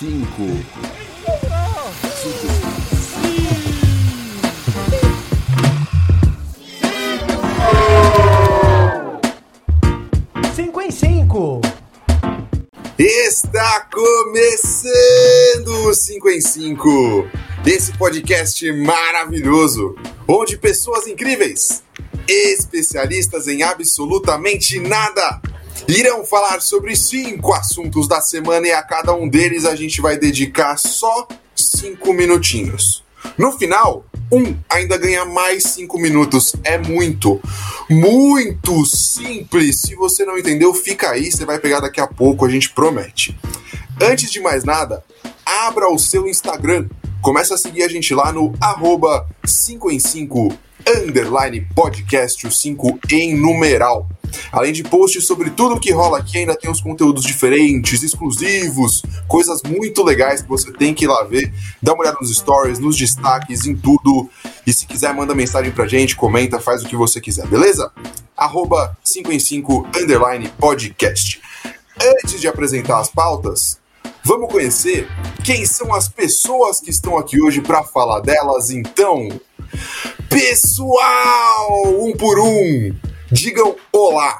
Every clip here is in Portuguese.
cinco. Cinco em cinco. Está começando o 5 em 5, esse podcast maravilhoso, onde pessoas incríveis, especialistas em absolutamente nada, irão falar sobre cinco assuntos da semana e a cada um deles a gente vai dedicar só cinco minutinhos. No final, um ainda ganha mais cinco minutos. É muito, muito simples. Se você não entendeu, fica aí, você vai pegar daqui a pouco, a gente promete. Antes de mais nada, abra o seu Instagram. Começa a seguir a gente lá no arroba 5 em 5 underline podcast, o 5 em numeral. Além de posts sobre tudo que rola aqui, ainda tem uns conteúdos diferentes, exclusivos, coisas muito legais que você tem que ir lá ver. Dá uma olhada nos stories, nos destaques, em tudo. E se quiser, manda mensagem pra gente, comenta, faz o que você quiser, beleza? Arroba 5 em 5 underline podcast. Antes de apresentar as pautas, vamos conhecer quem são as pessoas que estão aqui hoje para falar delas, então. Pessoal, um por um, digam olá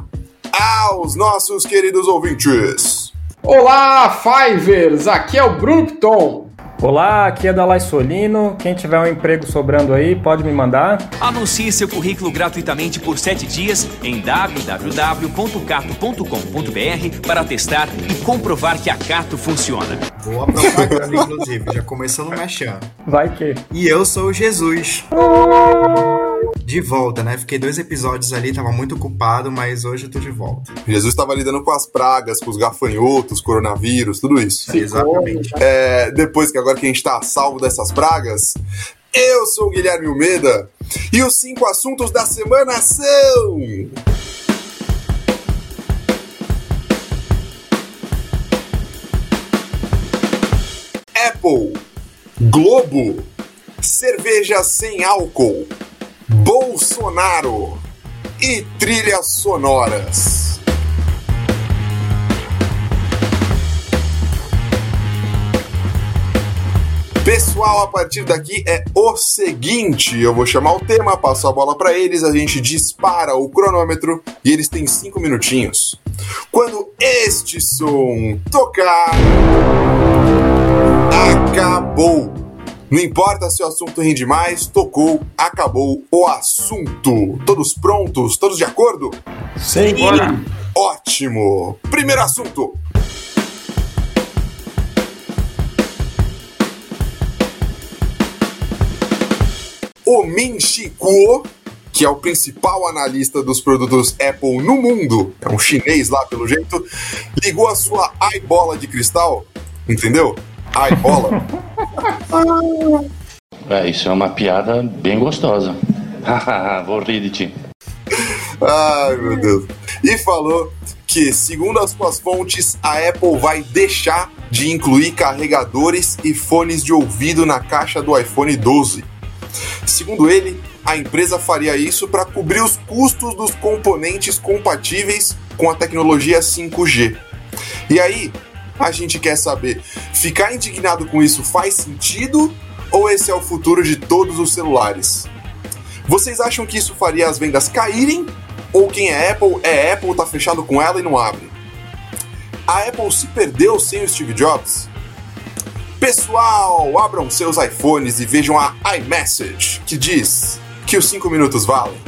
aos nossos queridos ouvintes. Olá, Fivers! Aqui é o Bruno Piton. Olá, aqui é Dalai Solino. Quem tiver um emprego sobrando aí, pode me mandar. Anuncie seu currículo gratuitamente por 7 dias em www.cato.com.br para testar e comprovar que a Cato funciona. Boa propaganda, inclusive. Já começou no mexer. Vai que. E eu sou o Jesus. De volta, né? Fiquei dois episódios ali, tava muito ocupado, mas hoje eu tô de volta. Jesus estava lidando com as pragas, com os gafanhotos, coronavírus, tudo isso. Exatamente. É, depois que agora que a gente tá salvo dessas pragas, eu sou o Guilherme Almeida e os cinco assuntos da semana são. Apple, Globo, cerveja sem álcool, Bolsonaro e trilhas sonoras. Pessoal, a partir daqui é o seguinte: eu vou chamar o tema, passo a bola para eles, a gente dispara o cronômetro e eles têm cinco minutinhos. Quando este som tocar, acabou. Não importa se o assunto rende mais, tocou, acabou o assunto. Todos prontos? Todos de acordo? Sim. Ótimo! Primeiro assunto. O Min Chi Kuo, que é o principal analista dos produtos Apple no mundo, é um chinês lá pelo jeito, ligou a sua iBola de cristal, entendeu? iBola. É, isso é uma piada bem gostosa. Vou rir de ti. Ai, meu Deus. E falou que, segundo as suas fontes, a Apple vai deixar de incluir carregadores e fones de ouvido na caixa do iPhone 12. Segundo ele, a empresa faria isso para cobrir os custos dos componentes compatíveis com a tecnologia 5G. E aí, a gente quer saber: ficar indignado com isso faz sentido ou esse é o futuro de todos os celulares? Vocês acham que isso faria as vendas caírem? Ou quem é Apple é Apple, tá fechado com ela e não abre? A Apple se perdeu sem o Steve Jobs? Pessoal, abram seus iPhones e vejam a iMessage, que diz que os 5 minutos valem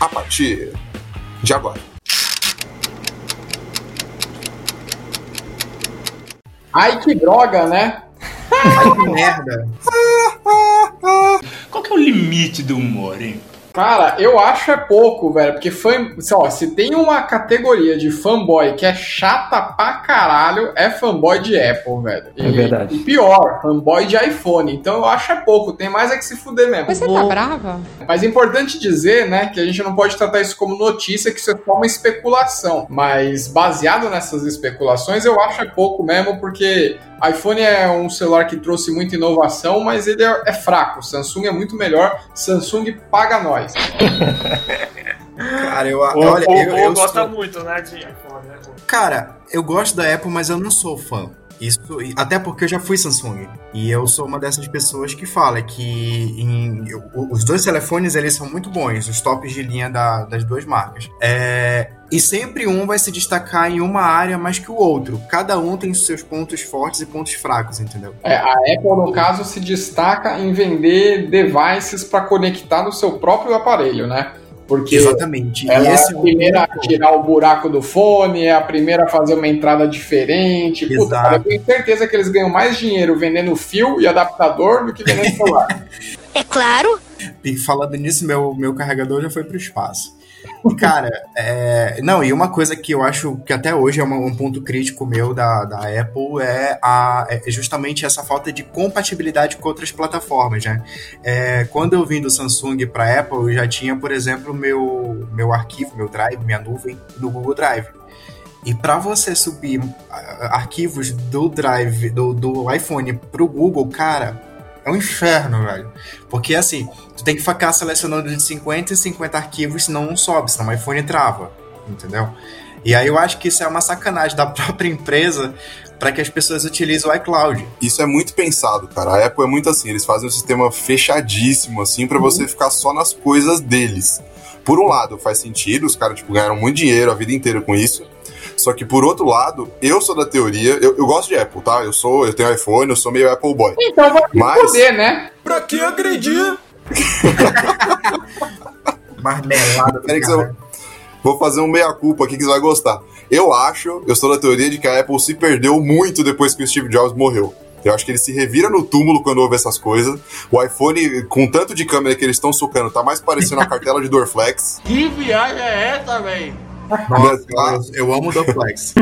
a partir de agora. Ai, que droga, né? Ai, que merda. Qual que é o limite do humor, hein? Cara, eu acho é pouco, velho. Porque fã, ó, se tem uma categoria de fanboy que é chata pra caralho, é fanboy de Apple, velho. É verdade. E pior, fanboy de iPhone. Então eu acho é pouco. Tem mais é que se fuder mesmo. Você tá brava? Mas é importante dizer, né, que a gente não pode tratar isso como notícia, que isso é só uma especulação. Mas baseado nessas especulações, eu acho é pouco mesmo, porque iPhone é um celular que trouxe muita inovação, mas ele é, é fraco. Samsung é muito melhor. Samsung paga nós. Cara, eu, O, olha, o, eu, eu gosta sou- muito, né, de iPhone, né? Cara, eu gosto da Apple, mas eu não sou fã. Isso, até porque eu já fui Samsung. E eu sou uma dessas pessoas que fala que em, os dois telefones eles são muito bons, os tops de linha da, das duas marcas. É, e sempre um vai se destacar em uma área mais que o outro. Cada um tem seus pontos fortes e pontos fracos, entendeu? É, a Apple, no caso, se destaca em vender devices para conectar no seu próprio aparelho, né? Porque Exatamente. ela é a primeira a tirar o buraco do fone, é a primeira a fazer uma entrada diferente. Puta, cara, eu tenho certeza que eles ganham mais dinheiro vendendo fio e adaptador do que vendendo celular. é claro. E falando nisso, meu, meu carregador já foi pro espaço. Cara, é, não, e uma coisa que eu acho que até hoje é uma, um ponto crítico meu da, da Apple é, a, é justamente essa falta de compatibilidade com outras plataformas, né? É, quando eu vim do Samsung para Apple, eu já tinha, por exemplo, meu, meu arquivo, meu Drive, minha nuvem do Google Drive. E para você subir arquivos do Drive, do, do iPhone pro Google, cara, é um inferno, velho. Porque assim, tu tem que ficar selecionando de 50 e 50 arquivos, senão não sobe, senão o iPhone trava. Entendeu? E aí eu acho que isso é uma sacanagem da própria empresa para que as pessoas utilizem o iCloud. Isso é muito pensado, cara. A Apple é muito assim, eles fazem um sistema fechadíssimo, assim, para você ficar só nas coisas deles. Por um lado, faz sentido, os caras, tipo, ganharam muito dinheiro a vida inteira com isso. Só que por outro lado, eu sou da teoria, eu, eu gosto de Apple, tá? Eu sou, eu tenho iPhone, eu sou meio Apple boy. Então vai Mas... poder, né? Pra que agredir? Marmelada. Vou fazer um meia-culpa aqui que você vai gostar. Eu acho, eu sou da teoria de que a Apple se perdeu muito depois que o Steve Jobs morreu. Eu acho que ele se revira no túmulo quando ouve essas coisas. O iPhone, com tanto de câmera que eles estão socando, tá mais parecendo a cartela de Dorflex. Que viagem é essa, velho? Nossa, eu amo o Duplex.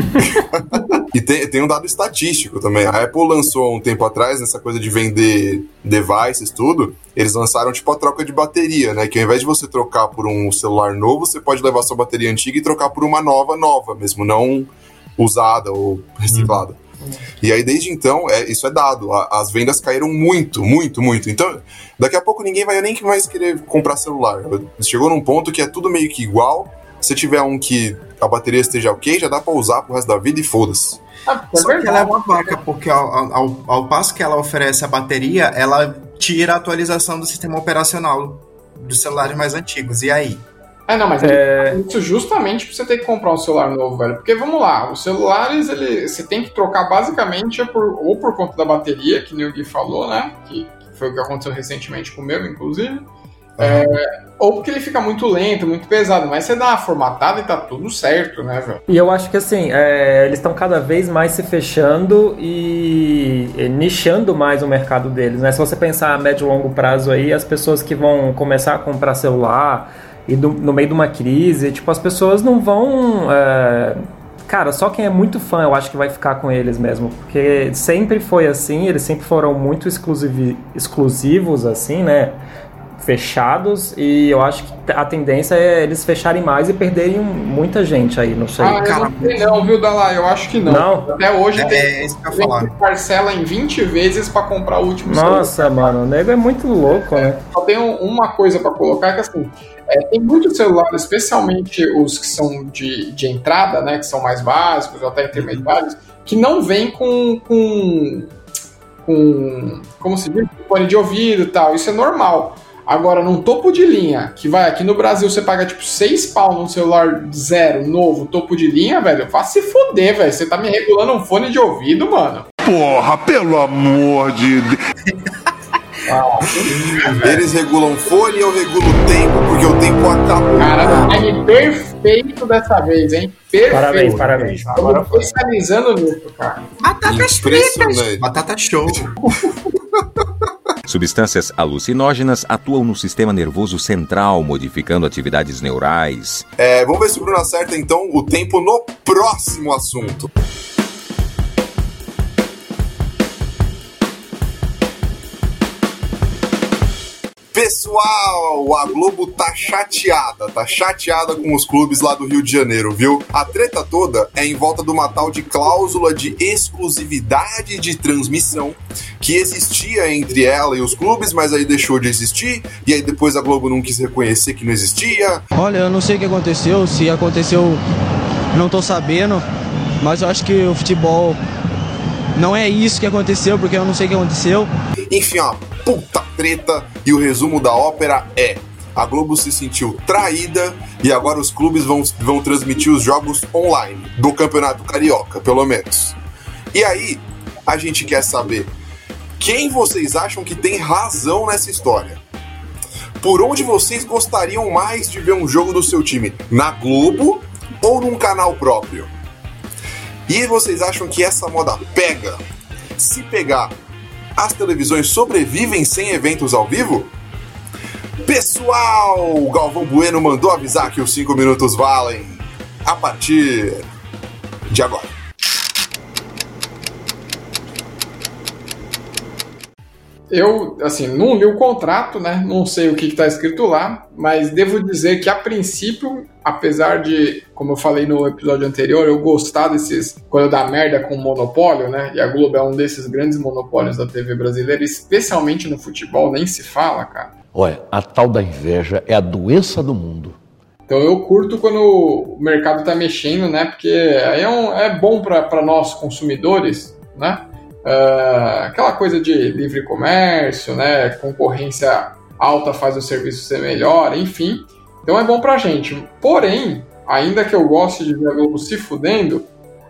e tem, tem um dado estatístico também. A Apple lançou um tempo atrás, nessa coisa de vender devices, tudo, eles lançaram tipo a troca de bateria, né? Que ao invés de você trocar por um celular novo, você pode levar sua bateria antiga e trocar por uma nova, nova, mesmo não usada ou reciclada. Hum. E aí, desde então, é, isso é dado. A, as vendas caíram muito, muito, muito. Então, daqui a pouco ninguém vai nem mais querer comprar celular. Chegou num ponto que é tudo meio que igual se tiver um que a bateria esteja ok, já dá pra usar pro resto da vida e foda-se. Ah, é Só que ela é uma vaca, porque ao, ao, ao, passo que ela oferece a bateria, ela tira a atualização do sistema operacional dos celulares mais antigos. E aí? É, não, mas é... isso justamente pra você ter que comprar um celular novo, velho. Porque vamos lá, os celulares, ele, você tem que trocar basicamente por, ou por conta da bateria, que o Gui falou, né? Que, que foi o que aconteceu recentemente com o meu, inclusive. É, ou porque ele fica muito lento, muito pesado, mas você dá uma formatada e tá tudo certo, né, velho? E eu acho que assim, é, eles estão cada vez mais se fechando e, e, nichando mais o mercado deles, né? Se você pensar a médio e longo prazo aí, as pessoas que vão começar a comprar celular e do, no meio de uma crise, tipo, as pessoas não vão. É, cara, só quem é muito fã eu acho que vai ficar com eles mesmo, porque sempre foi assim, eles sempre foram muito exclusivos, assim, né? Fechados e eu acho que a tendência é eles fecharem mais e perderem muita gente aí, não sei. Ah, Cara, não sei não, viu, Dalai? Eu acho que não. não? Até hoje é, tem, é isso que eu falar. parcela em 20 vezes para comprar o último Nossa, celular. mano, o nego é muito louco, né? Só tenho uma coisa para colocar que assim, é, tem muitos celulares, especialmente os que são de, de entrada, né, que são mais básicos ou até intermediários, que não vem com, com com, como se diz, fone de ouvido e tal. Isso é normal. Agora, num topo de linha, que vai aqui no Brasil, você paga tipo 6 pau num celular zero, novo, topo de linha, velho, faz se foder, velho. Você tá me regulando um fone de ouvido, mano. Porra, pelo amor de Deus. Ah, Eles regulam fone e eu regulo o tempo, porque o tempo acabou. Cara, time perfeito dessa vez, hein? Perfeito. Parabéns, parabéns. Agora especializando nisso, cara. Batatas fritas. Batata show. Substâncias alucinógenas atuam no sistema nervoso central, modificando atividades neurais. É, vamos ver se o Bruno acerta então o tempo no próximo assunto. Pessoal, a Globo tá chateada, tá chateada com os clubes lá do Rio de Janeiro, viu? A treta toda é em volta de uma tal de cláusula de exclusividade de transmissão que existia entre ela e os clubes, mas aí deixou de existir, e aí depois a Globo não quis reconhecer que não existia. Olha, eu não sei o que aconteceu, se aconteceu, não tô sabendo, mas eu acho que o futebol não é isso que aconteceu, porque eu não sei o que aconteceu. Enfim, ó, puta treta e o resumo da ópera é: a Globo se sentiu traída e agora os clubes vão, vão transmitir os jogos online do Campeonato Carioca, pelo menos. E aí, a gente quer saber quem vocês acham que tem razão nessa história? Por onde vocês gostariam mais de ver um jogo do seu time? Na Globo ou num canal próprio? E vocês acham que essa moda pega? Se pegar, as televisões sobrevivem sem eventos ao vivo? Pessoal, Galvão Bueno mandou avisar que os 5 minutos valem a partir de agora. Eu, assim, não li o contrato, né? Não sei o que está escrito lá, mas devo dizer que, a princípio, apesar de, como eu falei no episódio anterior, eu gostar desses. Quando dá merda com monopólio, né? E a Globo é um desses grandes monopólios da TV brasileira, especialmente no futebol, nem se fala, cara. Olha, a tal da inveja é a doença do mundo. Então eu curto quando o mercado tá mexendo, né? Porque aí é, um, é bom para nós consumidores, né? Uh, aquela coisa de livre comércio, né? Concorrência alta faz o serviço ser melhor, enfim. Então é bom pra gente. Porém, ainda que eu goste de ver a Globo se fudendo,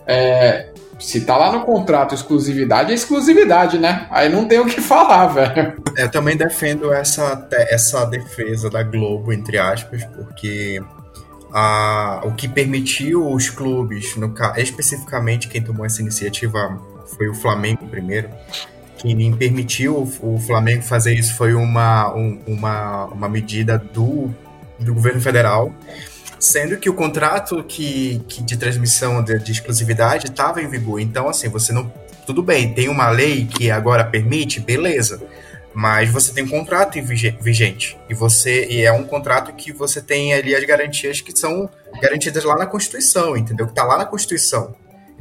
é, se tá lá no contrato exclusividade, é exclusividade, né? Aí não tem o que falar, velho. Eu também defendo essa, essa defesa da Globo, entre aspas, porque a, o que permitiu os clubes, no, especificamente quem tomou essa iniciativa foi o Flamengo primeiro. Quem permitiu o Flamengo fazer isso foi uma, um, uma, uma medida do, do governo federal, sendo que o contrato que, que de transmissão de, de exclusividade estava em vigor. Então, assim, você não. Tudo bem, tem uma lei que agora permite, beleza. Mas você tem um contrato vigente. E você e é um contrato que você tem ali as garantias que são garantidas lá na Constituição, entendeu? Que está lá na Constituição.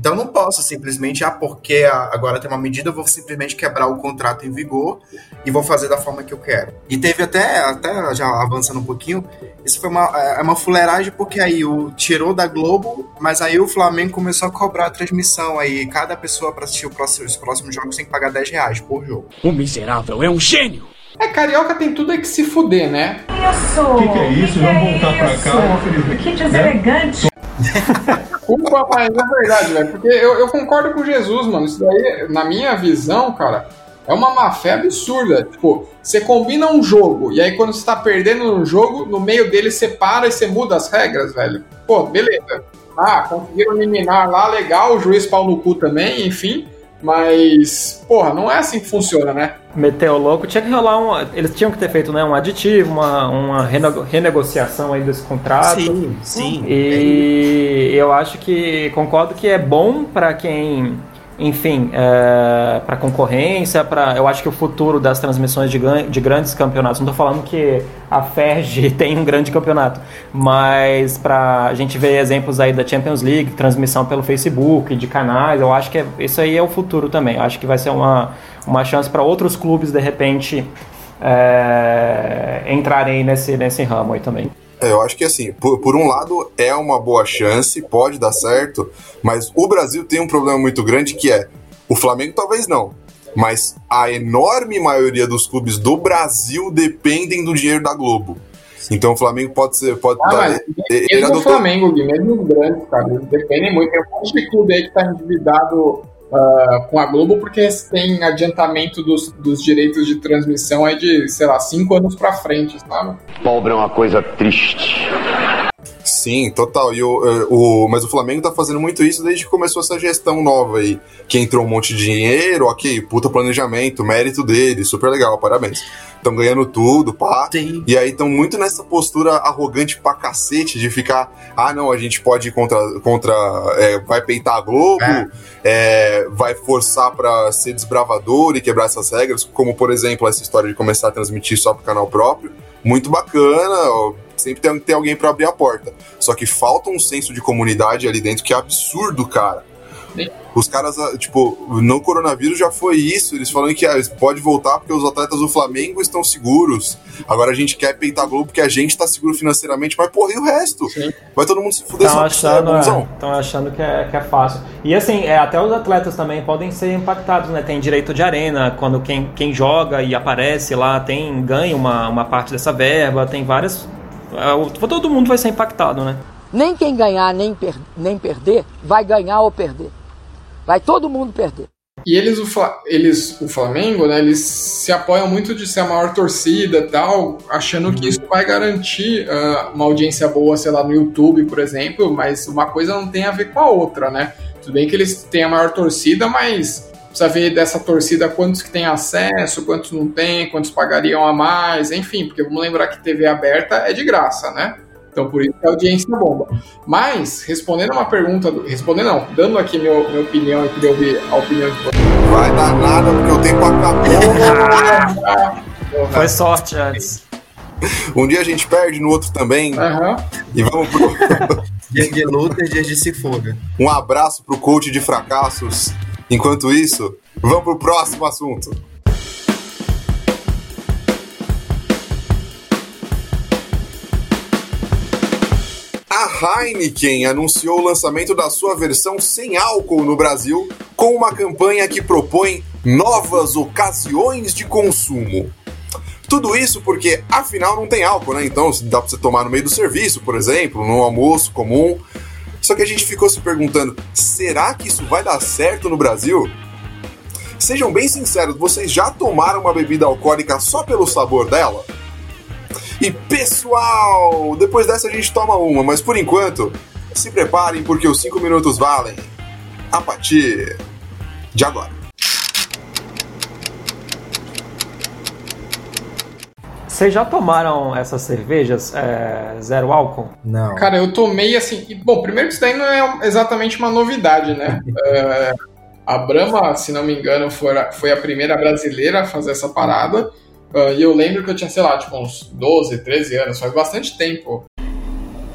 Então não posso simplesmente, ah, porque agora tem uma medida, eu vou simplesmente quebrar o contrato em vigor e vou fazer da forma que eu quero. E teve até, até já avançando um pouquinho, isso foi uma, é uma fuleiragem porque aí o tirou da Globo, mas aí o Flamengo começou a cobrar a transmissão aí, cada pessoa para assistir próximo, os próximos jogos tem que pagar 10 reais por jogo. O miserável é um gênio! É, carioca tem tudo é que se fuder, né? Isso! O que, que, é isso? Que Vamos voltar é pra cá, Que deselegante! Né? Desculpa, mas é verdade, velho. Porque eu, eu concordo com Jesus, mano. Isso daí, na minha visão, cara, é uma má fé absurda. Tipo, você combina um jogo, e aí quando você tá perdendo um jogo, no meio dele você para e você muda as regras, velho. Pô, beleza. Ah, conseguiram eliminar lá, legal, o juiz pau no cu também, enfim. Mas, porra, não é assim que funciona, né? Meteu louco. Tinha que rolar um. Eles tinham que ter feito né, um aditivo, uma, uma renegociação aí desse contrato. Sim, sim. E eu acho que. Concordo que é bom para quem enfim, é, para concorrência, para eu acho que o futuro das transmissões de, de grandes campeonatos, não estou falando que a FERJ tem um grande campeonato, mas para a gente ver exemplos aí da Champions League, transmissão pelo Facebook, de canais, eu acho que é, isso aí é o futuro também. Eu acho que vai ser uma, uma chance para outros clubes de repente é, entrarem nesse, nesse ramo aí também. É, eu acho que assim, por, por, um lado é uma boa chance, pode dar certo, mas o Brasil tem um problema muito grande que é o Flamengo talvez não, mas a enorme maioria dos clubes do Brasil dependem do dinheiro da Globo. Então o Flamengo pode ser. Pode ah, tá, ele, ele o Flamengo, mesmo os grandes, cara, eles dependem muito. Tem um monte de clube aí que tá endividado uh, com a Globo porque tem adiantamento dos, dos direitos de transmissão aí de, sei lá, cinco anos pra frente, sabe? Pobre é uma coisa triste. Sim, total. E o, eh, o, mas o Flamengo tá fazendo muito isso desde que começou essa gestão nova aí. Que entrou um monte de dinheiro, ok, puta planejamento, mérito dele, super legal, parabéns. Estão ganhando tudo, pá. Sim. E aí estão muito nessa postura arrogante pra cacete de ficar, ah não, a gente pode ir contra. contra é, vai peitar a Globo, é. É, vai forçar pra ser desbravador e quebrar essas regras, como por exemplo essa história de começar a transmitir só pro canal próprio. Muito bacana, sempre tem que ter alguém para abrir a porta. Só que falta um senso de comunidade ali dentro que é absurdo, cara. Os caras, ah, tipo, no coronavírus já foi isso. Eles falam que ah, pode voltar porque os atletas do Flamengo estão seguros. Agora a gente quer peitar Globo porque a gente tá seguro financeiramente, mas porra, e o resto? Sim. Vai todo mundo se fuder Estão achando, é, achando que, é, que é fácil. E assim, é, até os atletas também podem ser impactados, né? Tem direito de arena, quando quem, quem joga e aparece lá tem ganha uma, uma parte dessa verba, tem várias. É, todo mundo vai ser impactado, né? Nem quem ganhar nem, per nem perder vai ganhar ou perder. Vai todo mundo perder. E eles o, eles, o Flamengo, né, eles se apoiam muito de ser a maior torcida e tal, achando que isso vai garantir uh, uma audiência boa, sei lá, no YouTube, por exemplo, mas uma coisa não tem a ver com a outra, né? Tudo bem que eles têm a maior torcida, mas precisa ver dessa torcida quantos que tem acesso, quantos não tem, quantos pagariam a mais, enfim, porque vamos lembrar que TV aberta é de graça, né? Então, por isso que a audiência bomba. Mas, respondendo uma pergunta, do, respondendo não, dando aqui meu, minha opinião e queria ouvir a opinião de vocês. Vai dar nada, porque o tempo acabou. Foi sorte antes. Um dia a gente perde, no outro também. Uhum. E vamos pro. Dia de luta, dia de se foda. Um abraço pro coach de fracassos. Enquanto isso, vamos pro próximo assunto. A Heineken anunciou o lançamento da sua versão sem álcool no Brasil, com uma campanha que propõe novas ocasiões de consumo. Tudo isso porque, afinal, não tem álcool, né? Então dá pra você tomar no meio do serviço, por exemplo, no almoço comum. Só que a gente ficou se perguntando: será que isso vai dar certo no Brasil? Sejam bem sinceros, vocês já tomaram uma bebida alcoólica só pelo sabor dela? E pessoal, depois dessa a gente toma uma, mas por enquanto, se preparem porque os 5 minutos valem a partir de agora. Vocês já tomaram essas cervejas é, zero álcool? Não. Cara, eu tomei assim. E, bom, primeiro que isso daí não é exatamente uma novidade, né? é, a Brahma, se não me engano, foi a, foi a primeira brasileira a fazer essa parada. Uh, e eu lembro que eu tinha, sei lá, tipo uns 12, 13 anos, faz bastante tempo.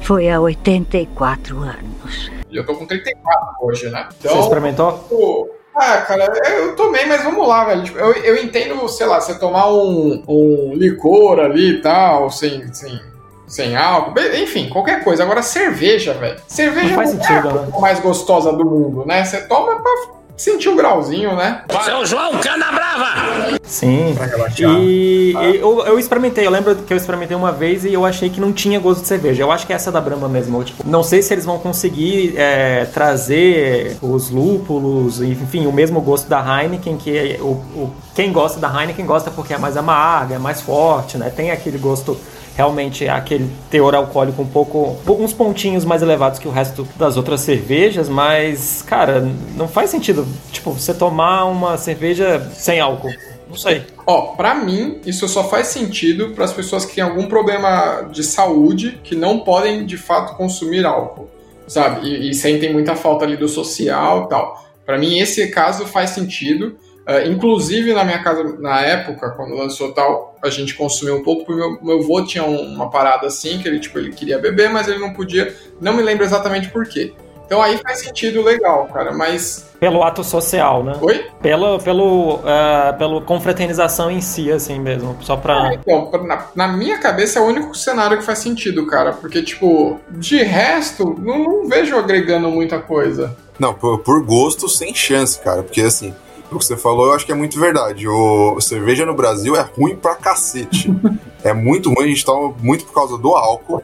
Foi há 84 anos. E eu tô com 34 hoje, né? Então, Você experimentou? Tipo, ah, cara, eu tomei, mas vamos lá, velho. Tipo, eu, eu entendo, sei lá, você tomar um, um licor ali e tal, sem, sem, sem álcool, enfim, qualquer coisa. Agora, cerveja, velho. Cerveja não faz não sentido, é a né? mais gostosa do mundo, né? Você toma pra sentir um grauzinho, né? Seu João Canabrava! Sim. Pra relaxar. E, e eu, eu experimentei, eu lembro que eu experimentei uma vez e eu achei que não tinha gosto de cerveja. Eu acho que é essa da Brahma mesmo. Tipo, não sei se eles vão conseguir é, trazer os lúpulos, enfim, o mesmo gosto da Heineken, que é o, o, quem gosta da Heineken gosta porque é mais amarga, é mais forte, né? Tem aquele gosto realmente aquele teor alcoólico um pouco, uns pontinhos mais elevados que o resto das outras cervejas, mas, cara, não faz sentido, tipo, você tomar uma cerveja sem álcool. Não sei. Ó, pra mim, isso só faz sentido para as pessoas que têm algum problema de saúde que não podem de fato consumir álcool, sabe? E, e sentem muita falta ali do social tal. Para mim, esse caso faz sentido. Uh, inclusive, na minha casa, na época, quando lançou tal, a gente consumiu um pouco, porque meu, meu avô tinha uma parada assim, que ele, tipo, ele queria beber, mas ele não podia. Não me lembro exatamente por quê. Então aí faz sentido legal, cara, mas. Pelo ato social, né? Oi? Pelo, pelo, uh, pelo confraternização em si, assim mesmo. Só pra. É, então, na, na, minha cabeça é o único cenário que faz sentido, cara. Porque, tipo, de resto, não, não vejo agregando muita coisa. Não, por, por gosto, sem chance, cara. Porque assim o que você falou eu acho que é muito verdade. O cerveja no Brasil é ruim pra cacete. é muito ruim, a gente toma muito por causa do álcool.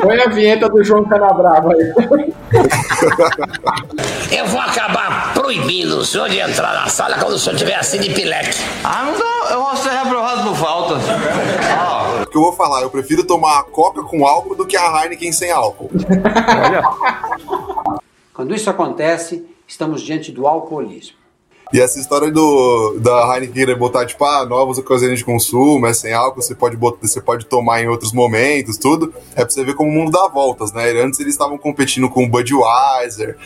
Põe a vinheta do João Canabrava aí. Eu vou acabar proibindo o senhor de entrar na sala quando o senhor tiver assim de pileque. Ah, não dá, eu vou ser reprovado por falta. Ah. O que eu vou falar, eu prefiro tomar a Coca com álcool do que a Heineken sem álcool. Olha. Quando isso acontece, estamos diante do alcoolismo. E essa história do da Heineken botar, tipo, ah, novas ocasiões de consumo, é sem álcool, você pode, botar, você pode tomar em outros momentos, tudo, é pra você ver como o mundo dá voltas, né? Antes eles estavam competindo com Budweiser,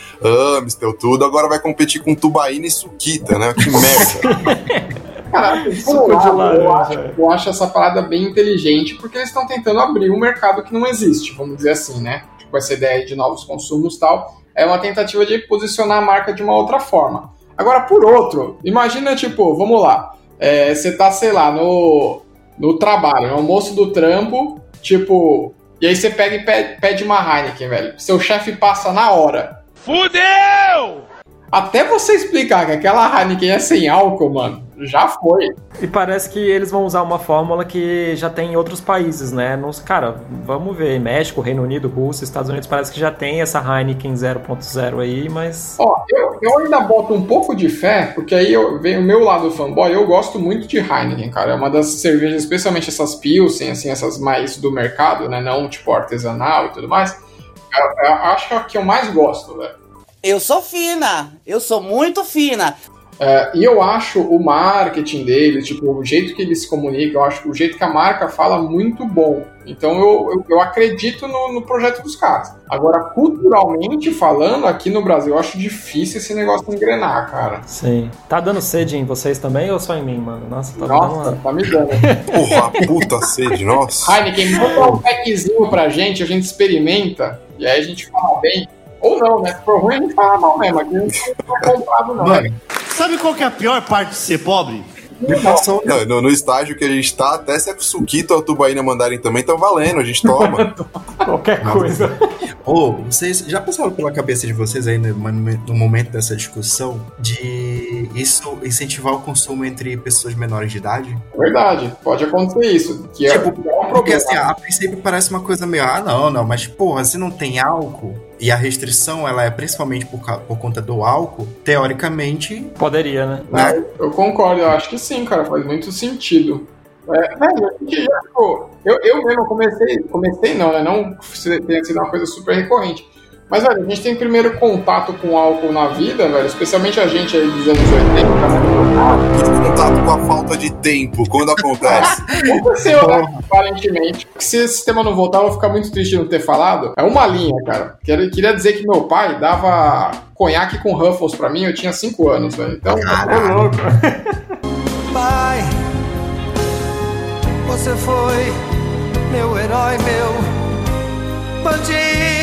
Amstel, tudo, agora vai competir com Tubaína e Suquita, né? Que merda. Cara, eu, acho, eu acho essa parada bem inteligente porque eles estão tentando abrir um mercado que não existe, vamos dizer assim, né? Com tipo, essa ideia de novos consumos e tal é uma tentativa de posicionar a marca de uma outra forma. Agora, por outro, imagina, tipo, vamos lá, é, você tá, sei lá, no, no trabalho, no almoço do trampo, tipo, e aí você pega e pede, pede uma Heineken, velho. Seu chefe passa na hora. Fudeu! Até você explicar que aquela Heineken é sem álcool, mano, já foi. E parece que eles vão usar uma fórmula que já tem em outros países, né? Nos, cara, vamos ver, México, Reino Unido, Rússia, Estados Unidos, parece que já tem essa Heineken 0.0 aí, mas... Ó, eu, eu ainda boto um pouco de fé, porque aí eu, vem o meu lado fanboy, eu gosto muito de Heineken, cara. É uma das cervejas, especialmente essas Pilsen, assim, essas mais do mercado, né? Não, tipo, artesanal e tudo mais. Eu, eu acho que é a que eu mais gosto, velho. Eu sou fina, eu sou muito fina. É, e eu acho o marketing deles, tipo, o jeito que eles se comunicam, eu acho que o jeito que a marca fala muito bom. Então eu, eu, eu acredito no, no, projeto dos caras. Agora, culturalmente falando, aqui no Brasil, eu acho difícil esse negócio engrenar, cara. Sim. Tá dando sede em vocês também ou só em mim, mano? Nossa, tá nossa, dando tá me dando. Porra, puta sede, nossa. Heineken, manda um packzinho pra gente, a gente experimenta, e aí a gente fala bem. Ou não, né? Se for ruim, a gente fala mal mesmo. Aqui a gente não é comprado, não. Mano, sabe qual que é a pior parte de ser pobre? Não, no, no, estágio que a gente tá, até se a Suquita ou a Tubaína mandarem também, estão valendo, a gente toma. Qualquer coisa. Ô, oh, vocês já passaram pela cabeça de vocês aí no, no, momento dessa discussão de isso incentivar o consumo entre pessoas menores de idade? Verdade, pode acontecer isso. Que tipo, é um porque assim, a princípio parece uma coisa meio, ah, não, não, mas porra, se não tem álcool e a restrição ela é principalmente por, por conta do álcool, teoricamente. Poderia, né? né? Eu concordo, eu acho que sim, cara, faz muito sentido. É, velho, eu, eu mesmo comecei, comecei não, né? Não tenha sido uma coisa super recorrente. Mas, velho, a gente tem primeiro contato com álcool na vida, velho, especialmente a gente aí dos anos 80, né? Contato com a falta de tempo, quando acontece. Aconteceu, né? Aparentemente. Se esse tema não voltar, eu vou ficar muito triste de não ter falado. É uma linha, cara. Queria dizer que meu pai dava conhaque com Ruffles pra mim, eu tinha 5 anos, velho. Então, é louco. Pai, você foi meu herói, meu bandido.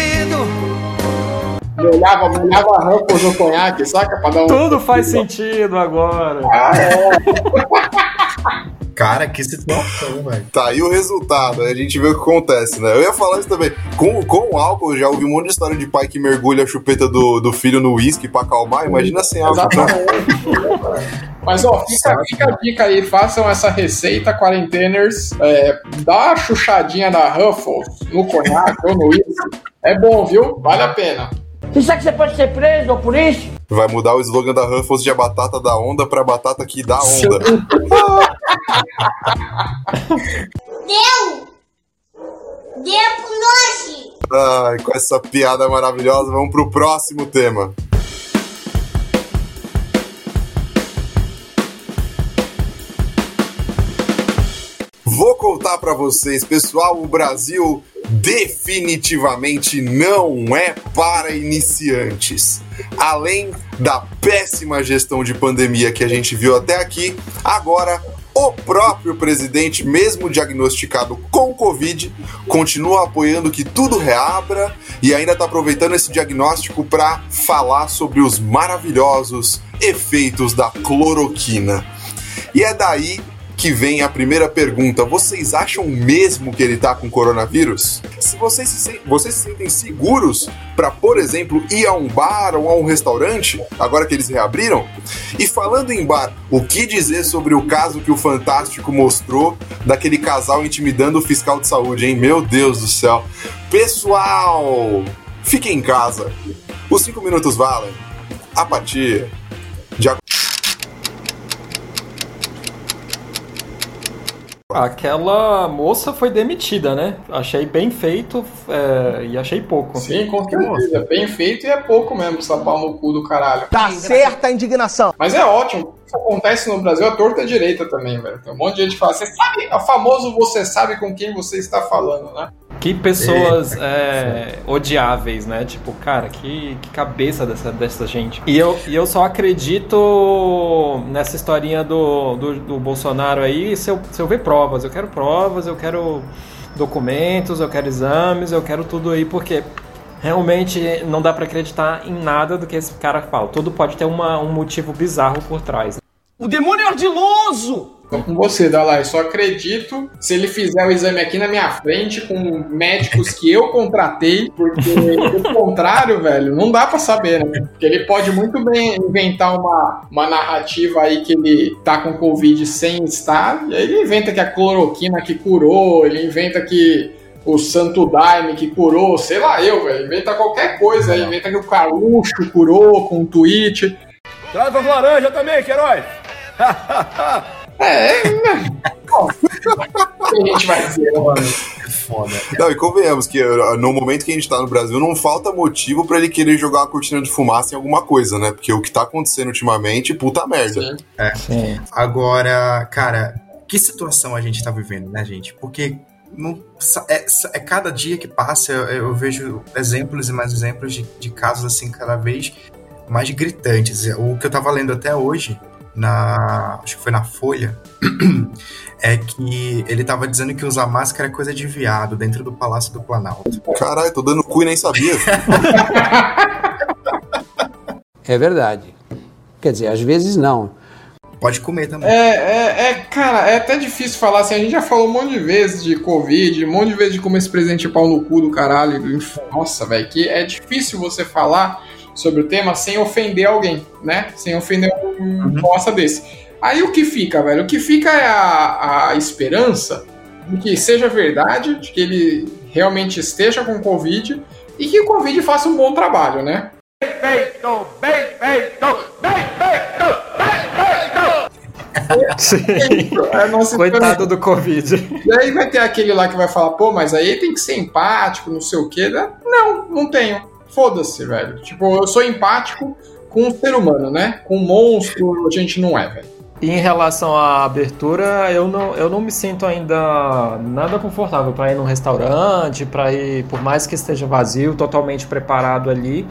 Olhava, olhava Ruffles no conhaque, saca? Pra dar um... Tudo faz sentido agora. Ah, é. Cara, que situação, velho. Tá aí o resultado, a gente vê o que acontece, né? Eu ia falar isso também. Com, com o álcool, eu já ouvi um monte de história de pai que mergulha a chupeta do, do filho no uísque pra acalmar. Imagina sem álcool. Exatamente. Mas, ó, fica, fica, a dica aí, façam essa receita, quarenteners. É, dá a chuchadinha da Ruffles no conhaque ou no uísque. É bom, viu? Vale a pena. Você sabe que você pode ser preso ou por isso? Vai mudar o slogan da Ruffles de a batata da onda pra batata que dá onda. Deu! Deu com nós! Ai, com essa piada maravilhosa, vamos pro próximo tema. Vou contar para vocês, pessoal, o Brasil definitivamente não é para iniciantes. Além da péssima gestão de pandemia que a gente viu até aqui, agora o próprio presidente, mesmo diagnosticado com Covid, continua apoiando que tudo reabra e ainda está aproveitando esse diagnóstico para falar sobre os maravilhosos efeitos da cloroquina. E é daí que vem a primeira pergunta. Vocês acham mesmo que ele tá com coronavírus? Se vocês se, vocês se sentem seguros para, por exemplo, ir a um bar ou a um restaurante, agora que eles reabriram? E falando em bar, o que dizer sobre o caso que o Fantástico mostrou daquele casal intimidando o fiscal de saúde, hein? Meu Deus do céu. Pessoal, fiquem em casa. Os cinco minutos valem. A partir de Aquela moça foi demitida, né? Achei bem feito é, e achei pouco. Sim, com certeza. Bem feito e é pouco mesmo, essa pau no cu do caralho. Tá certa a indignação. Mas é ótimo. Isso acontece no Brasil, a torta é direita também, velho. Tem um monte de gente que fala, você sabe, é o famoso você sabe com quem você está falando, né? Que pessoas é, odiáveis, né? Tipo, cara, que, que cabeça dessa, dessa gente. E eu, e eu só acredito nessa historinha do, do, do Bolsonaro aí se eu, se eu ver provas. Eu quero provas, eu quero documentos, eu quero exames, eu quero tudo aí, porque realmente não dá para acreditar em nada do que esse cara fala. Tudo pode ter uma, um motivo bizarro por trás. O demônio é ardiloso! Tô com você, Dalai. Só acredito se ele fizer o exame aqui na minha frente com médicos que eu contratei, porque do contrário, velho, não dá para saber, né? Porque ele pode muito bem inventar uma, uma narrativa aí que ele tá com Covid sem estar, e aí ele inventa que a cloroquina que curou, ele inventa que o Santo Daime que curou, sei lá eu, velho. Inventa qualquer coisa aí, inventa que o Caluxo curou com um tweet. Traz as laranjas também, Queiroz! É, né? Bom, o que a gente vai dizer, né, mano? É foda. Não, e convenhamos que uh, no momento que a gente tá no Brasil, não falta motivo pra ele querer jogar uma cortina de fumaça em alguma coisa, né? Porque o que tá acontecendo ultimamente, puta merda. É. Agora, cara, que situação a gente tá vivendo, né, gente? Porque não, é, é cada dia que passa, eu, eu vejo exemplos e mais exemplos de, de casos assim cada vez mais gritantes. O que eu tava lendo até hoje, na. Acho que foi na Folha, é que ele tava dizendo que usar máscara é coisa de viado dentro do Palácio do Planalto. Caralho, tô dando cu e nem sabia. É verdade. Quer dizer, às vezes não. Pode comer também. É, é, é, cara, é até difícil falar assim. A gente já falou um monte de vezes de Covid, um monte de vezes de como esse presidente é pau no cu do caralho. Nossa, velho, que é difícil você falar sobre o tema sem ofender alguém, né? Sem ofender um bosta desse. Aí o que fica, velho? O que fica é a, a esperança de que seja verdade, de que ele realmente esteja com Covid e que o Covid faça um bom trabalho, né? Feito, bem feito, bem feito, bem feito! Sim. É a nossa Coitado do Covid. E aí vai ter aquele lá que vai falar, pô, mas aí tem que ser empático, não sei o quê. né? Não, não tenho. Foda-se, velho. Tipo, eu sou empático com o ser humano, né? Com o monstro, a gente não é, velho. Em relação à abertura, eu não, eu não me sinto ainda nada confortável para ir num restaurante, para ir, por mais que esteja vazio, totalmente preparado ali.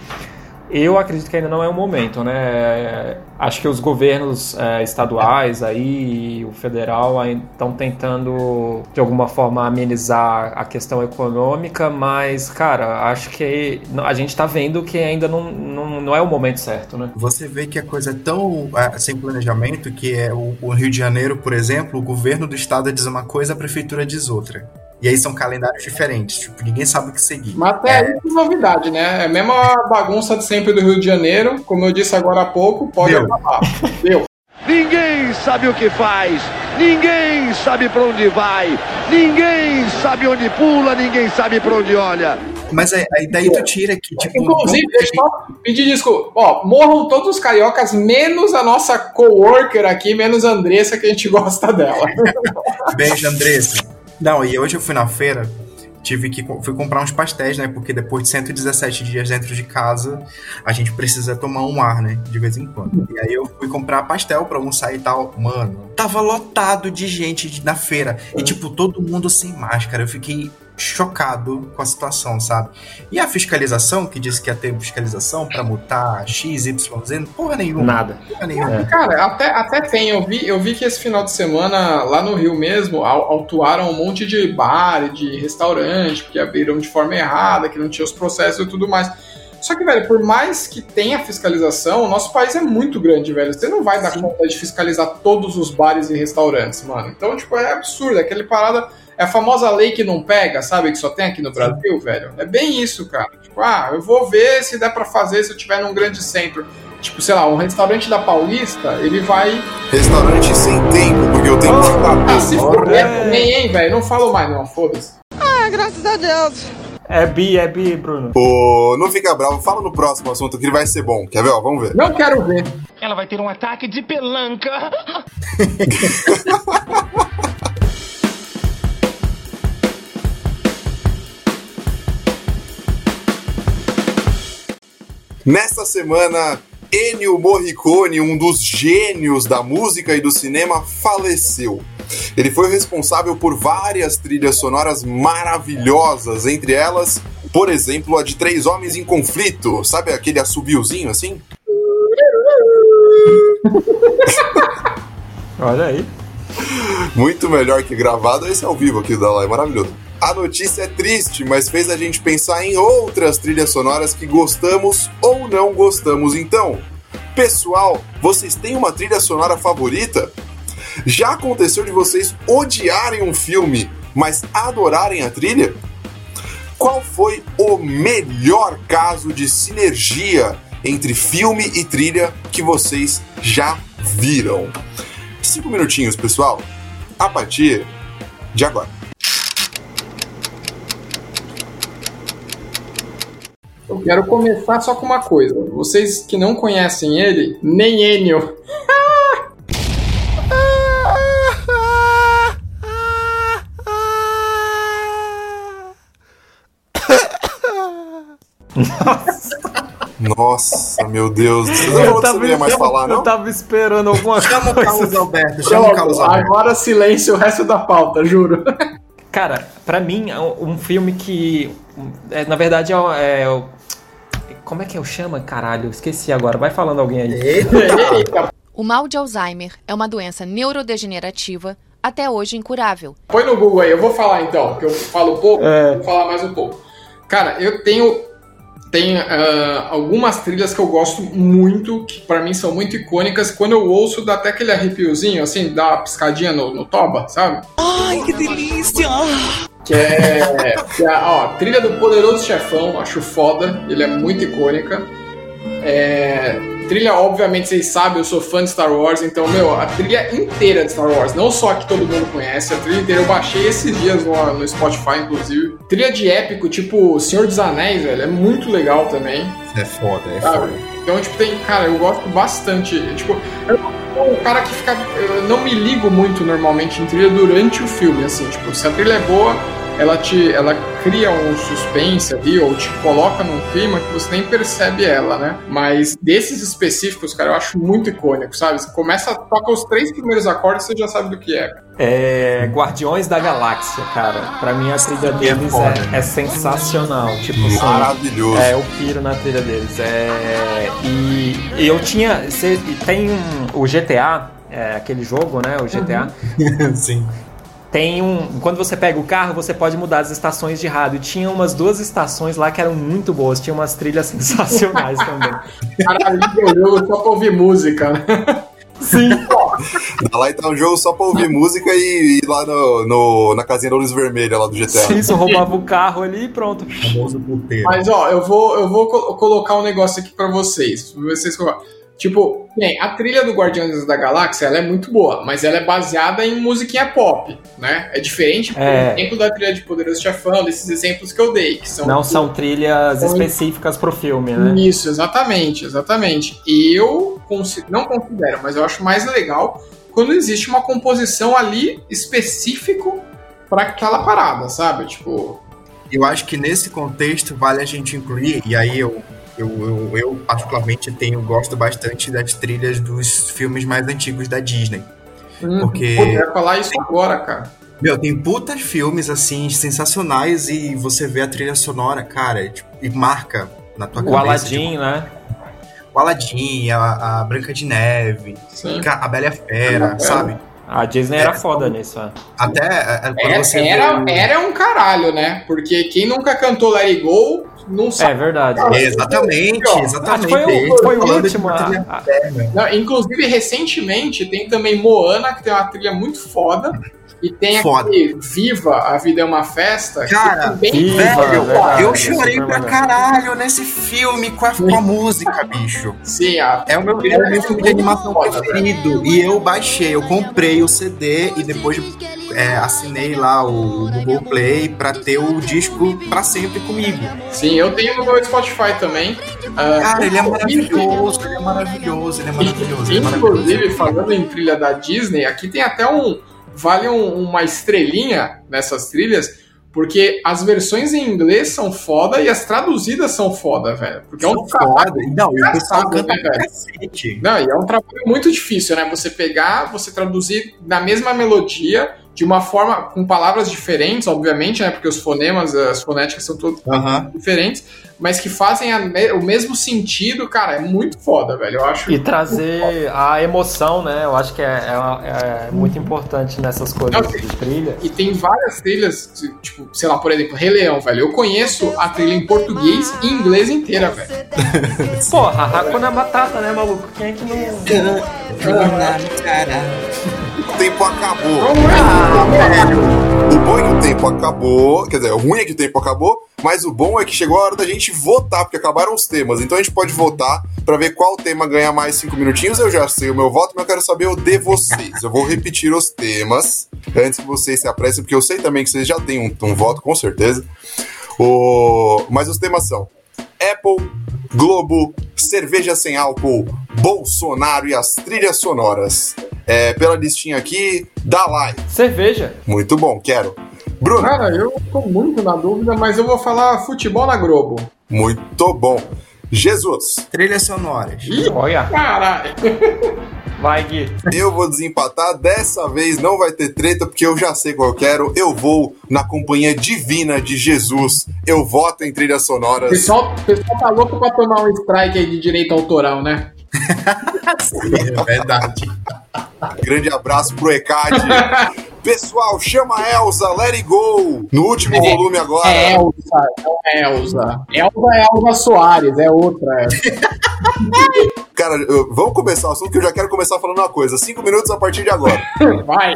Eu acredito que ainda não é o momento, né? Acho que os governos eh, estaduais aí e o federal estão tentando de alguma forma amenizar a questão econômica, mas cara, acho que a gente está vendo que ainda não, não, não é o momento certo, né? Você vê que a coisa é tão ah, sem planejamento que é o, o Rio de Janeiro, por exemplo, o governo do estado diz uma coisa, a prefeitura diz outra. E aí são calendários diferentes, tipo, ninguém sabe o que seguir. Mas até aí tem novidade, né? É a mesma bagunça de sempre do Rio de Janeiro. Como eu disse agora há pouco, pode Deu. acabar. Deu. Ninguém sabe o que faz, ninguém sabe pra onde vai, ninguém sabe onde pula, ninguém sabe pra onde olha. Mas aí, aí daí tu tira que, tipo. Inclusive, deixa eu só pedir desculpa. Ó, morram todos os cariocas, menos a nossa coworker aqui, menos a Andressa, que a gente gosta dela. Beijo, Andressa. Não, e hoje eu fui na feira, tive que fui comprar uns pastéis, né? Porque depois de 117 dias dentro de casa, a gente precisa tomar um ar, né? De vez em quando. E aí eu fui comprar pastel pra almoçar e tal. Mano, tava lotado de gente na feira. E, tipo, todo mundo sem máscara. Eu fiquei chocado com a situação, sabe? E a fiscalização, que disse que ia ter fiscalização pra multar X, Y, Z, porra nenhuma. Nada. Porra nenhuma. Cara, até, até tem. Eu vi, eu vi que esse final de semana, lá no Rio mesmo, au- autuaram um monte de bar e de restaurante, porque abriram de forma errada, que não tinha os processos e tudo mais. Só que, velho, por mais que tenha fiscalização, o nosso país é muito grande, velho. Você não vai dar conta de fiscalizar todos os bares e restaurantes, mano. Então, tipo, é absurdo. É aquele parada. É a famosa lei que não pega, sabe? Que só tem aqui no Brasil, velho. É bem isso, cara. Tipo, ah, eu vou ver se der pra fazer se eu tiver num grande centro. Tipo, sei lá, um restaurante da Paulista, ele vai. Restaurante sem tempo, porque eu tenho que ficar. Ah, se fuder também, hein, velho? Não falo mais, não, foda-se. Ah, graças a Deus. É bi, é bi, Bruno. Ô, não fica bravo, fala no próximo assunto que ele vai ser bom. Quer ver? Ó, vamos ver. Não quero ver. Ela vai ter um ataque de pelanca. Nesta semana, Ennio Morricone, um dos gênios da música e do cinema, faleceu. Ele foi responsável por várias trilhas sonoras maravilhosas, entre elas, por exemplo, a de Três Homens em Conflito. Sabe aquele assobiozinho assim? Olha aí. Muito melhor que gravado, esse ao vivo aqui da live, maravilhoso. A notícia é triste, mas fez a gente pensar em outras trilhas sonoras que gostamos ou não gostamos. Então, pessoal, vocês têm uma trilha sonora favorita? Já aconteceu de vocês odiarem um filme, mas adorarem a trilha? Qual foi o melhor caso de sinergia entre filme e trilha que vocês já viram? Cinco minutinhos, pessoal, a partir de agora. Eu quero começar só com uma coisa. Vocês que não conhecem ele, nem Enio. Nossa, meu Deus. Você não falou que você não ia mais eu, falar, não? Eu tava esperando alguma Chama o coisa. Carlos Alberto, chama o Carlos Alberto. agora silêncio o resto da pauta, juro. Cara, pra mim, é um filme que. é, na verdade, é, é Como é que eu chamo? Caralho, esqueci agora. Vai falando alguém aí. Eita, O mal de Alzheimer é uma doença neurodegenerativa até hoje incurável. põe no Google aí, eu vou falar então, que eu falo pouco, É. vou falar mais um pouco. Cara, eu tenho, tenho ah, algumas trilhas que eu gosto muito, que pra mim são muito icônicas. Quando eu ouço, dá até aquele arrepiozinho, assim, dá uma piscadinha no, no toba, sabe? Ai, que delícia! Que é, que é ó, trilha do Poderoso Chefão, acho foda, ele é muito icônica. É, trilha, obviamente, vocês sabem, eu sou fã de Star Wars, então, meu, a trilha inteira de Star Wars, não só a que todo mundo conhece, a trilha inteira eu baixei esses dias no, no Spotify, inclusive. Trilha de épico, tipo Senhor dos Anéis, velho, é muito legal também. É foda, é sabe? foda. Então, tipo, tem. Cara, eu gosto bastante. Tipo, eu sou um cara que fica. Eu não me ligo muito normalmente em trilha durante o filme, assim. Tipo, se a trilha é boa, ela te. Ela cria um suspense ali, ou te coloca num clima que você nem percebe ela, né? Mas desses específicos, cara, eu acho muito icônico, sabe? Você começa, toca os três primeiros acordes, você já sabe do que é. cara. É. Guardiões da Galáxia, cara. Pra mim a trilha deles é, é sensacional. Tipo assim. Maravilhoso. É, eu piro na trilha deles. É. E, eu tinha. cê- tem um, o GTA, é, aquele jogo, né? O GTA. Sim. Tem um. Quando você pega o carro, você pode mudar as estações de rádio. Tinha umas duas estações lá que eram muito boas, tinha umas trilhas sensacionais também. Caralho, eu jogo só pra ouvir música, né? Sim. Dá lá então um jogo só pra ouvir música e ir lá no, no- na casinha da luz vermelha lá do GTA. Isso, roubava o carro ali e pronto. Mas ó, eu vou, eu vou co- colocar um negócio aqui pra vocês. pra Vocês. Tipo, bem, a trilha do Guardiões da Galáxia ela é muito boa, mas ela é baseada em musiquinha pop, né? É diferente, por É. exemplo, da trilha de Poderoso Chefão, desses exemplos que eu dei, que são Não são trilhas São- específicas pro filme, né? Isso, exatamente, exatamente. E eu consi- não considero, mas eu acho mais legal quando existe uma composição ali específico pra aquela parada, sabe? Tipo, Eu acho que nesse contexto vale a gente incluir, e aí eu, eu, eu, eu particularmente tenho, gosto bastante das trilhas dos filmes mais antigos da Disney. hum, Porque- pô, eu ia falar isso agora, cara. Meu, tem putas filmes assim, sensacionais, e você vê a trilha sonora, cara, tipo, e marca na tua O cabeça. Aladdin, né? tipo, o Aladdin, a, a Branca de Neve, Sim. a Bela Fera, sabe? A Disney era foda nisso, é. Até é, quando Era, você era, vê... era um caralho, né? Porque quem nunca cantou Let It Go não É sabe. verdade. Exatamente, exatamente. Acho que foi o- Ele foi o último, uma a- trilha a- eterna. Não, inclusive, recentemente tem também Moana, que tem uma trilha muito foda. E tem Foda. aquele Viva, A Vida é uma Festa. Cara, também Viva, Velho, verdade, eu é chorei pra legal. caralho nesse filme com a, com a música, bicho. Sim, a É o meu, é o meu filme de animação preferido. E eu baixei, eu comprei o CD e depois é, assinei lá o Google Play pra ter o disco pra sempre comigo. Sim, eu tenho no meu Spotify também. Ah, Cara, ele é maravilhoso, ele é maravilhoso, ele é maravilhoso. Ele é maravilhoso. Inclusive, falando em trilha da Disney, aqui tem até um. Vale um- uma estrelinha nessas trilhas, porque as versões em inglês são foda e as traduzidas são foda, velho. Porque é um Foda. Não, o pessoal engraçado, canta né, velho? Não, e é um trabalho muito difícil, né? Você pegar, você traduzir na mesma melodia, de uma forma, com palavras diferentes, obviamente, né? Porque os fonemas, as fonéticas são todas diferentes, mas que fazem me o mesmo sentido, cara, é muito foda, velho. Eu acho. E trazer a emoção, né? Eu acho que é, é, é muito importante nessas coisas Não, de trilha. E tem várias trilhas, tipo, sei lá, por exemplo, Rei Leão, velho. Eu conheço a trilha em português e inglês inteira, velho. Porra, Hakuna Matata, né, maluco? Quem é que não. o tempo acabou. Ah, o bom é que o tempo acabou. Quer dizer, o ruim é que o tempo acabou, mas o bom é que chegou a hora da gente votar, porque acabaram os temas. Então a gente pode votar para ver qual tema ganha mais cinco minutinhos. Eu já sei o meu voto, mas eu quero saber o de vocês. Eu vou repetir os temas antes que vocês se apressem, porque eu sei também que vocês já têm um, um voto, com certeza. O... Mas os temas são Apple, Globo, cerveja sem álcool, Bolsonaro e as trilhas sonoras. É, pela listinha aqui, dá like. Cerveja. Muito bom, quero. Bruno. Cara, eu tô muito na dúvida, mas eu vou falar futebol na Globo. Muito bom. Jesus. Trilhas sonoras. Ih, olha. Caralho. Vai, Gui. Eu vou desempatar. Dessa vez não vai ter treta, porque eu já sei qual eu quero. Eu vou na companhia divina de Jesus. Eu voto em trilhas sonoras. O pessoal, pessoal tá louco pra tomar um strike aí de direito autoral, né? É verdade. Grande abraço pro ECAD. Pessoal, chama a Elsa, let it go! No último é, volume agora. É Elsa, não é Elsa. Elsa é Elsa Soares, é outra. Cara, vamos começar o assunto que eu já quero começar falando uma coisa. Cinco minutos a partir de agora. Vai.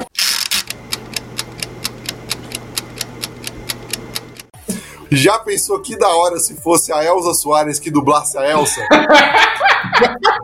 Já pensou que da hora se fosse a Elsa Soares que dublasse a Elsa?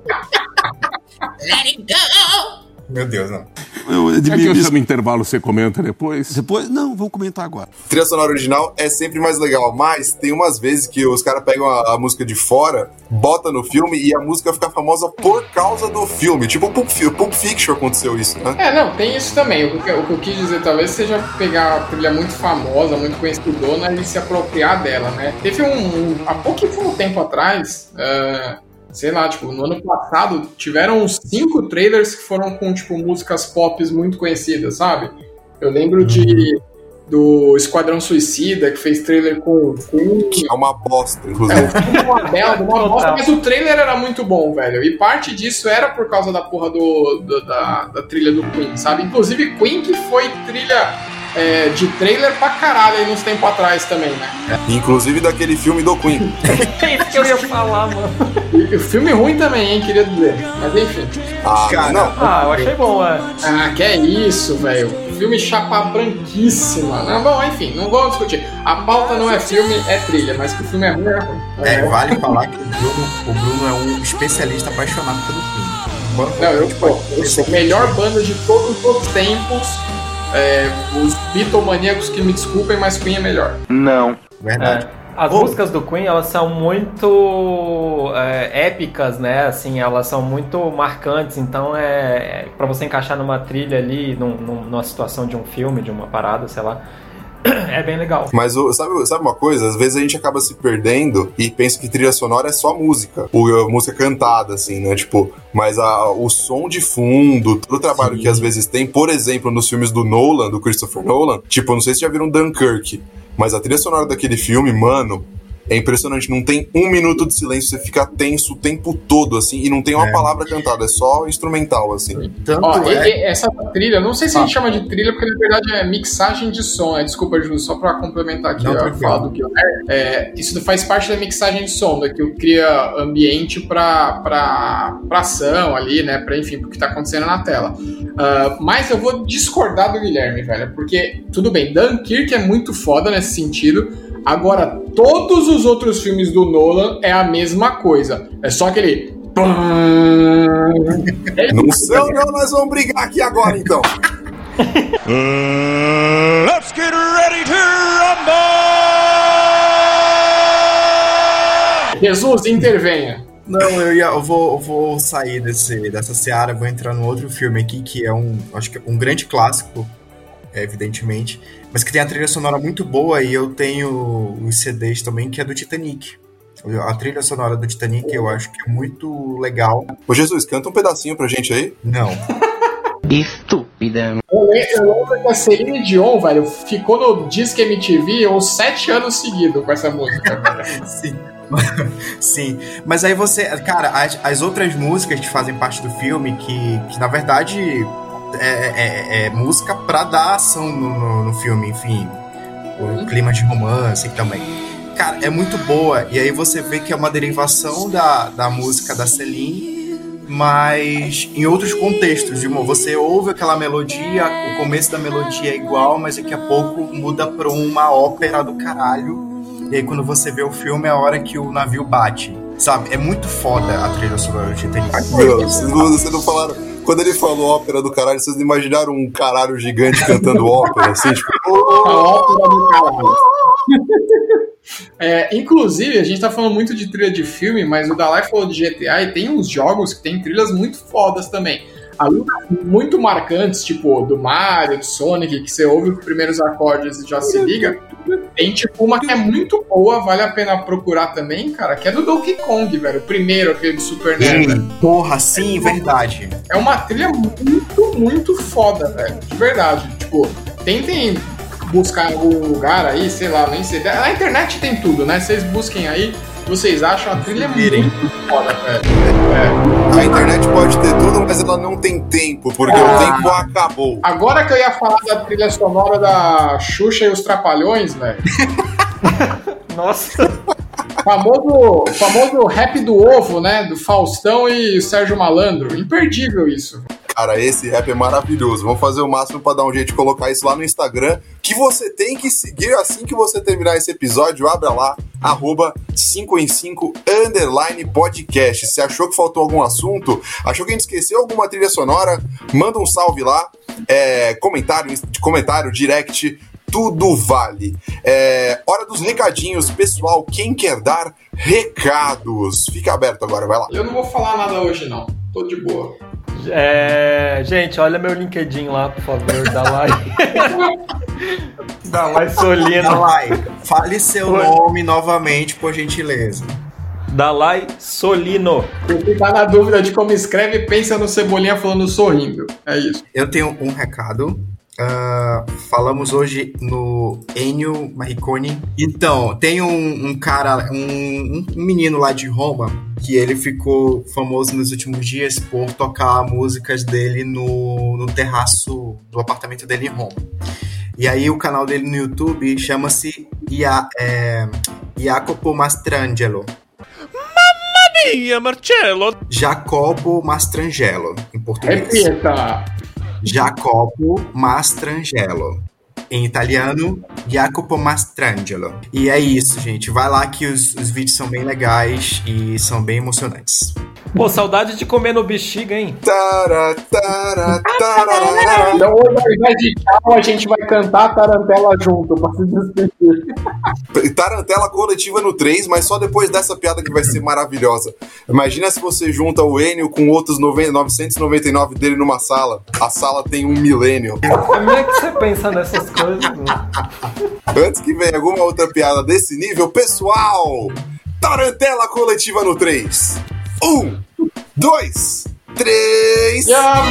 Let it go! Meu Deus, não. Eu, é que eu chamo intervalo, você comenta depois? Depois? Não, vamos comentar agora. Trilha sonora original é sempre mais legal, mas tem umas vezes que os caras pegam a, a, música de fora, bota no filme e a música fica famosa por causa do filme. Tipo o Pulp, Pulp Fiction aconteceu isso, né? É, não, tem isso também. O que, o que eu quis dizer talvez seja pegar a trilha muito famosa, muito conhecidona e se apropriar dela, né? Teve um. um há pouquíssimo tempo atrás. Uh, sei lá, tipo, no ano passado tiveram uns cinco trailers que foram com, tipo, músicas pop muito conhecidas, sabe? Eu lembro de do Esquadrão Suicida, que fez trailer com Queen. Que é uma bosta, inclusive. É, o filme é uma bela, uma bosta, mas o trailer era muito bom, velho. E parte disso era por causa da porra do, do da, da trilha do Queen, sabe? Inclusive Queen que foi trilha é, de trailer pra caralho aí uns tempos atrás também, né? Inclusive daquele filme do Queen. é isso que eu ia falar, mano. E o filme ruim também, hein, queria dizer. Mas enfim. Ah, cara, não. Ah, eu achei bom, é. Ah, que é isso, velho. Filme chapa branquíssima. Não, bom, enfim, não vamos discutir. A pauta não é filme, é trilha, mas que o filme é ruim, é ruim. É, vale falar que o Bruno, o Bruno é um especialista apaixonado pelo filme. Não, eu, pô, eu sou a melhor banda de todos os tempos é, os bitomaníacos que me desculpem, mas Queen é melhor. Não. Verdade. É. As oh. músicas do Queen, elas são muito é, épicas, né? Assim, elas são muito marcantes. Então, é, é para você encaixar numa trilha ali, num, numa situação de um filme, de uma parada, sei lá, é bem legal. Mas sabe, sabe uma coisa? Às vezes a gente acaba se perdendo e pensa que trilha sonora é só música. Ou música cantada, assim, né? Tipo, mas a, o som de fundo, todo o trabalho Sim. que às vezes tem, por exemplo, nos filmes do Nolan, do Christopher Nolan, tipo, não sei se já viram Dunkirk, mas a trilha sonora daquele filme, mano, é impressionante, não tem um minuto de silêncio, você fica tenso o tempo todo, assim, e não tem uma é. palavra cantada, é só instrumental, assim. Tanto Ó, é... essa trilha, não sei se ah. a gente ah. chama de trilha, porque na verdade é mixagem de som, é, desculpa, Ju, só pra complementar aqui não, a fala do que eu é, Isso faz parte da mixagem de som, da que eu cria ambiente pra, pra, pra ação ali, né, pra, enfim, pro que tá acontecendo na tela. Uh, mas eu vou discordar do Guilherme, velho, porque, tudo bem, Dunkirk é muito foda nesse sentido, Agora, todos os outros filmes do Nolan é a mesma coisa. É só aquele. Não sei, não, nós vamos brigar aqui agora então. let's get ready to rumble! Jesus, intervenha. Não, eu, ia, eu, vou, eu vou sair desse, dessa seara, vou entrar no outro filme aqui, que é um, acho que é um grande clássico, evidentemente, mas que tem a trilha sonora muito boa e eu tenho os CDs também, que é do Titanic. A trilha sonora do Titanic eu acho que é muito legal. Ô Jesus, canta um pedacinho pra gente aí. Não. Estúpida. Eu lembro que a Celine Dion, velho, ficou no Disque MTV uns sete anos seguidos com essa música. Sim. Sim, mas aí você. Cara, as, as outras músicas que fazem parte do filme, que, que na verdade é, é, é música pra dar ação no, no, no filme, enfim. O clima de romance também. Cara, é muito boa. E aí você vê que é uma derivação da, da música da Celine, mas em outros contextos. De você ouve aquela melodia, o começo da melodia é igual, mas daqui a pouco muda pra uma ópera do caralho. E aí quando você vê o filme é a hora que o navio bate. Sabe? É muito foda a trilha sonora de Titanic. Meu, vocês não, vocês não falaram. Quando ele falou ópera do caralho, vocês imaginaram um caralho gigante cantando ópera, assim, tipo. A ópera do caralho. É, inclusive, a gente tá falando muito de trilha de filme, mas o Dalai falou de GTA e tem uns jogos que tem trilhas muito fodas também. Além muito marcantes, tipo do Mario, do Sonic, que você ouve os primeiros acordes e já se liga. Tem tipo uma que é muito boa, vale a pena procurar também, cara, que é do Donkey Kong, velho. O primeiro, aquele do Super NES. Sim, porra, sim, verdade. É uma trilha muito, muito foda, velho. De verdade. Tipo, tentem buscar em algum lugar aí, sei lá, nem sei. Na internet tem tudo, né? Vocês busquem aí, vocês acham a trilha muito foda, velho. É. A internet pode ter tudo, mas ela não tem tempo, porque Ah. o tempo acabou. Agora que eu ia falar da trilha sonora da Xuxa e os Trapalhões, velho. Nossa. Famoso, famoso rap do ovo, né? Do Faustão e Sérgio Malandro. Imperdível isso. Cara, esse rap é maravilhoso. Vamos fazer o máximo pra dar um jeito de colocar isso lá no Instagram, que você tem que seguir assim que você terminar esse episódio. Abra lá, arroba 5 em 5 underline podcast. Se achou que faltou algum assunto, achou que a gente esqueceu alguma trilha sonora, manda um salve lá, é, comentário, comentário, direct, tudo vale. É, hora dos recadinhos, pessoal. Quem quer dar recados? Fica aberto agora, vai lá. Eu não vou falar nada hoje, não. Tô de boa. É, gente, olha meu LinkedIn lá, por favor, dá like. dá like Solino. Dalai, fale seu Oi. nome novamente, por gentileza. Dalai Solino. Se tá na dúvida de como escreve, pensa no Cebolinha falando sorrindo. É isso. Eu tenho um recado. Ah, falamos hoje no Ennio Morricone. Então, tem um, um cara, um, um menino lá de Roma, que ele ficou famoso nos últimos dias por tocar músicas dele no, no terraço do apartamento dele em Roma. E aí o canal dele no YouTube chama-se Ia, é, Jacopo Mastrangelo. Mamma mia, Marcello! Jacopo Mastrangelo, em português. Repita. Jacopo Mastrangelo. Em italiano, Jacopo Mastrangelo. E é isso, gente. Vai lá que os, os vídeos são bem legais e são bem emocionantes. Pô, saudade de comer no bexiga, hein? Tara, tara, tararara. Então hoje, ao invés de tchau, a gente vai cantar a tarantela junto pra se despedir. Tarantela coletiva no 3, mas só depois dessa piada que vai ser maravilhosa. Imagina se você junta o Enio com outros 90 999 dele numa sala. A sala tem um milênio. Como é que você pensa nessas coisas? Mano? Antes que venha alguma outra piada desse nível, pessoal! Tarantela coletiva no 3. Um, dois, três. Tchau!